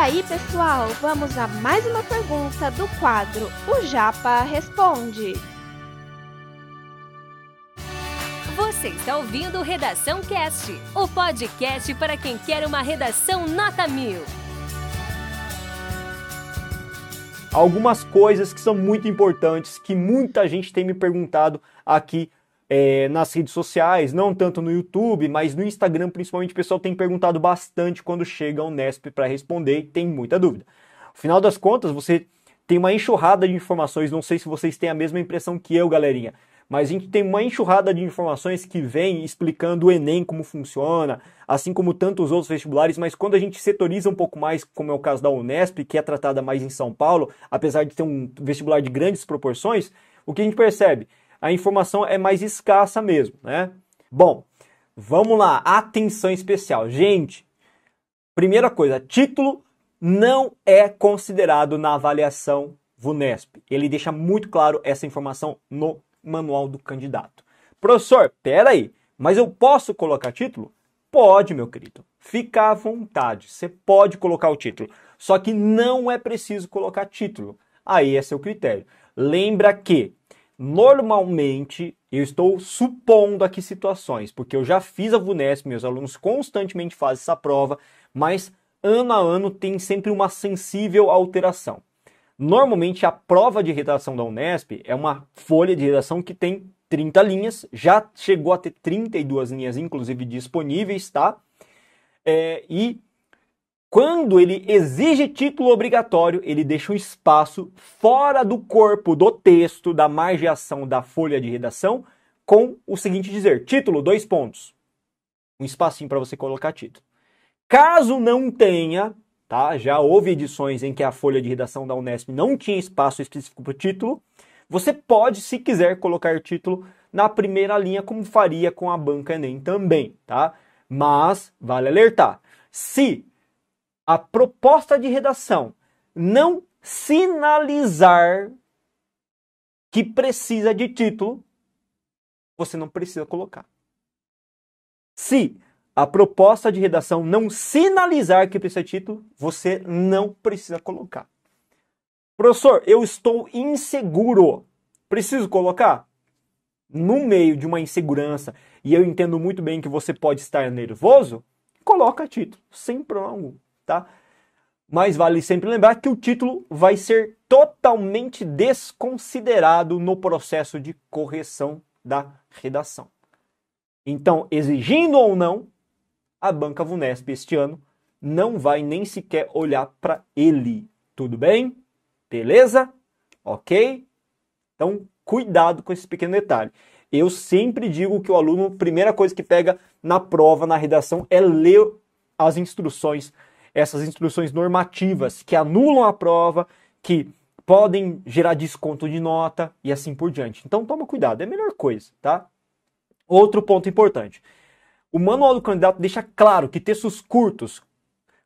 aí, pessoal, vamos a mais uma pergunta do quadro O Japa Responde. Você está ouvindo Redação Cast, o podcast para quem quer uma redação nota mil. Algumas coisas que são muito importantes, que muita gente tem me perguntado aqui é, nas redes sociais, não tanto no YouTube, mas no Instagram principalmente, o pessoal tem perguntado bastante quando chega ao Nesp para responder e tem muita dúvida. Afinal das contas, você tem uma enxurrada de informações, não sei se vocês têm a mesma impressão que eu, galerinha, mas a gente tem uma enxurrada de informações que vem explicando o Enem como funciona, assim como tantos outros vestibulares, mas quando a gente setoriza um pouco mais, como é o caso da Unesp, que é tratada mais em São Paulo, apesar de ter um vestibular de grandes proporções, o que a gente percebe? A informação é mais escassa mesmo, né? Bom, vamos lá, atenção especial. Gente, primeira coisa, título não é considerado na avaliação VUNESP. Ele deixa muito claro essa informação no manual do candidato. Professor, peraí, mas eu posso colocar título? Pode, meu querido. Fica à vontade. Você pode colocar o título. Só que não é preciso colocar título. Aí é seu critério. Lembra que Normalmente, eu estou supondo aqui situações, porque eu já fiz a VUNESP, meus alunos constantemente fazem essa prova, mas ano a ano tem sempre uma sensível alteração. Normalmente, a prova de redação da Unesp é uma folha de redação que tem 30 linhas, já chegou a ter 32 linhas, inclusive, disponíveis, tá? É, e quando ele exige título obrigatório, ele deixa um espaço fora do corpo do texto, da margeação da folha de redação, com o seguinte dizer: título, dois pontos. Um espacinho para você colocar título. Caso não tenha, tá? Já houve edições em que a folha de redação da Unesp não tinha espaço específico para o título. Você pode, se quiser, colocar título na primeira linha, como faria com a banca Enem também, tá? Mas vale alertar. Se a proposta de redação não sinalizar que precisa de título, você não precisa colocar. Se a proposta de redação não sinalizar que precisa de título, você não precisa colocar. Professor, eu estou inseguro. Preciso colocar? No meio de uma insegurança, e eu entendo muito bem que você pode estar nervoso, coloca título, sem problema algum tá? Mas vale sempre lembrar que o título vai ser totalmente desconsiderado no processo de correção da redação. Então, exigindo ou não, a banca Vunesp este ano não vai nem sequer olhar para ele. Tudo bem? Beleza? Ok? Então, cuidado com esse pequeno detalhe. Eu sempre digo que o aluno, primeira coisa que pega na prova, na redação, é ler as instruções essas instruções normativas que anulam a prova, que podem gerar desconto de nota e assim por diante. Então toma cuidado, é a melhor coisa, tá? Outro ponto importante. O manual do candidato deixa claro que textos curtos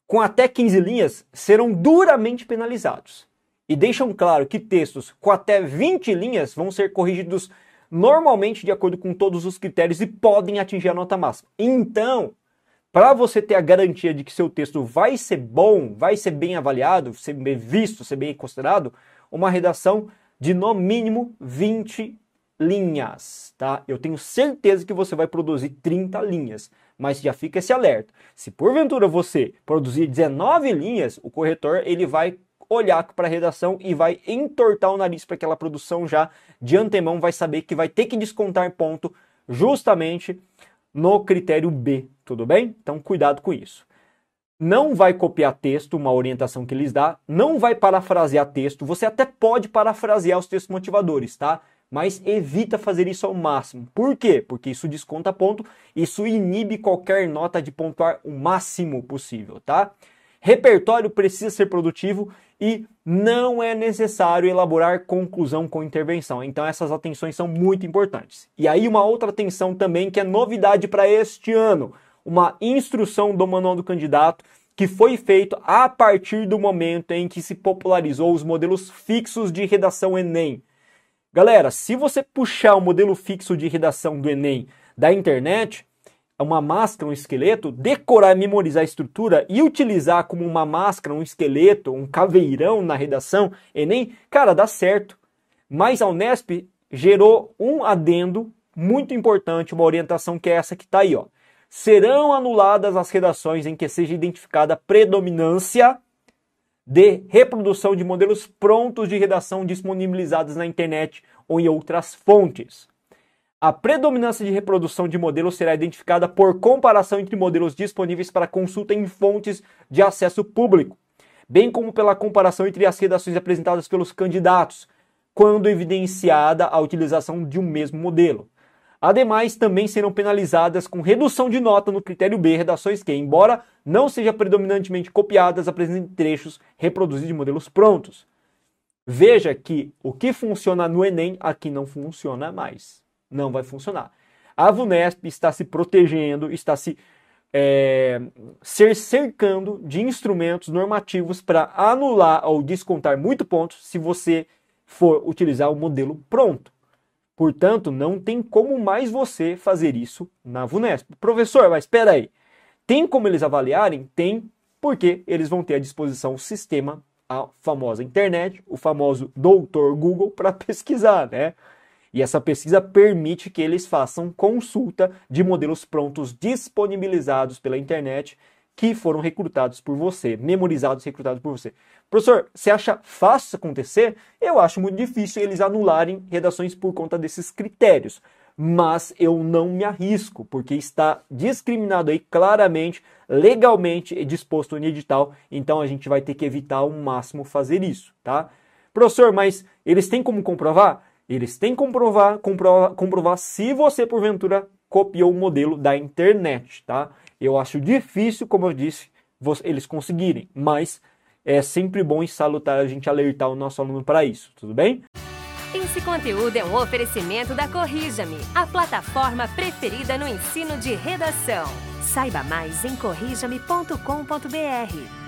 com até 15 linhas serão duramente penalizados. E deixam claro que textos com até 20 linhas vão ser corrigidos normalmente de acordo com todos os critérios e podem atingir a nota máxima. Então, para você ter a garantia de que seu texto vai ser bom, vai ser bem avaliado, ser bem visto, ser bem considerado, uma redação de no mínimo 20 linhas, tá? Eu tenho certeza que você vai produzir 30 linhas, mas já fica esse alerta. Se porventura você produzir 19 linhas, o corretor ele vai olhar para a redação e vai entortar o nariz para aquela produção já de antemão, vai saber que vai ter que descontar ponto justamente no critério B, tudo bem? Então cuidado com isso. Não vai copiar texto, uma orientação que eles dá, não vai parafrasear texto, você até pode parafrasear os textos motivadores, tá? Mas evita fazer isso ao máximo. Por quê? Porque isso desconta ponto, isso inibe qualquer nota de pontuar o máximo possível, tá? Repertório precisa ser produtivo e não é necessário elaborar conclusão com intervenção. Então essas atenções são muito importantes. E aí uma outra atenção também que é novidade para este ano, uma instrução do manual do candidato que foi feito a partir do momento em que se popularizou os modelos fixos de redação ENEM. Galera, se você puxar o modelo fixo de redação do ENEM da internet, uma máscara, um esqueleto, decorar, memorizar a estrutura e utilizar como uma máscara, um esqueleto, um caveirão na redação, Enem, cara, dá certo. Mas a Unesp gerou um adendo muito importante, uma orientação que é essa que está aí, ó. Serão anuladas as redações em que seja identificada predominância de reprodução de modelos prontos de redação disponibilizados na internet ou em outras fontes. A predominância de reprodução de modelos será identificada por comparação entre modelos disponíveis para consulta em fontes de acesso público, bem como pela comparação entre as redações apresentadas pelos candidatos, quando evidenciada a utilização de um mesmo modelo. Ademais, também serão penalizadas com redução de nota no critério B redações que, embora não sejam predominantemente copiadas, apresentem trechos reproduzidos de modelos prontos. Veja que o que funciona no Enem aqui não funciona mais. Não vai funcionar. A VUNESP está se protegendo, está se é, ser cercando de instrumentos normativos para anular ou descontar muito pontos se você for utilizar o modelo pronto. Portanto, não tem como mais você fazer isso na VUNESP. Professor, mas espera aí. Tem como eles avaliarem? Tem, porque eles vão ter à disposição o sistema, a famosa internet, o famoso doutor Google para pesquisar, né? E essa pesquisa permite que eles façam consulta de modelos prontos disponibilizados pela internet que foram recrutados por você, memorizados e recrutados por você. Professor, você acha fácil acontecer? Eu acho muito difícil eles anularem redações por conta desses critérios. Mas eu não me arrisco, porque está discriminado aí claramente, legalmente e disposto no edital, então a gente vai ter que evitar ao máximo fazer isso, tá? Professor, mas eles têm como comprovar? Eles têm como comprovar, comprovar, comprovar se você porventura copiou o modelo da internet, tá? Eu acho difícil, como eu disse, eles conseguirem, mas é sempre bom e salutar a gente alertar o nosso aluno para isso, tudo bem? Esse conteúdo é um oferecimento da Corrija-me, a plataforma preferida no ensino de redação. Saiba mais em corrijame.com.br.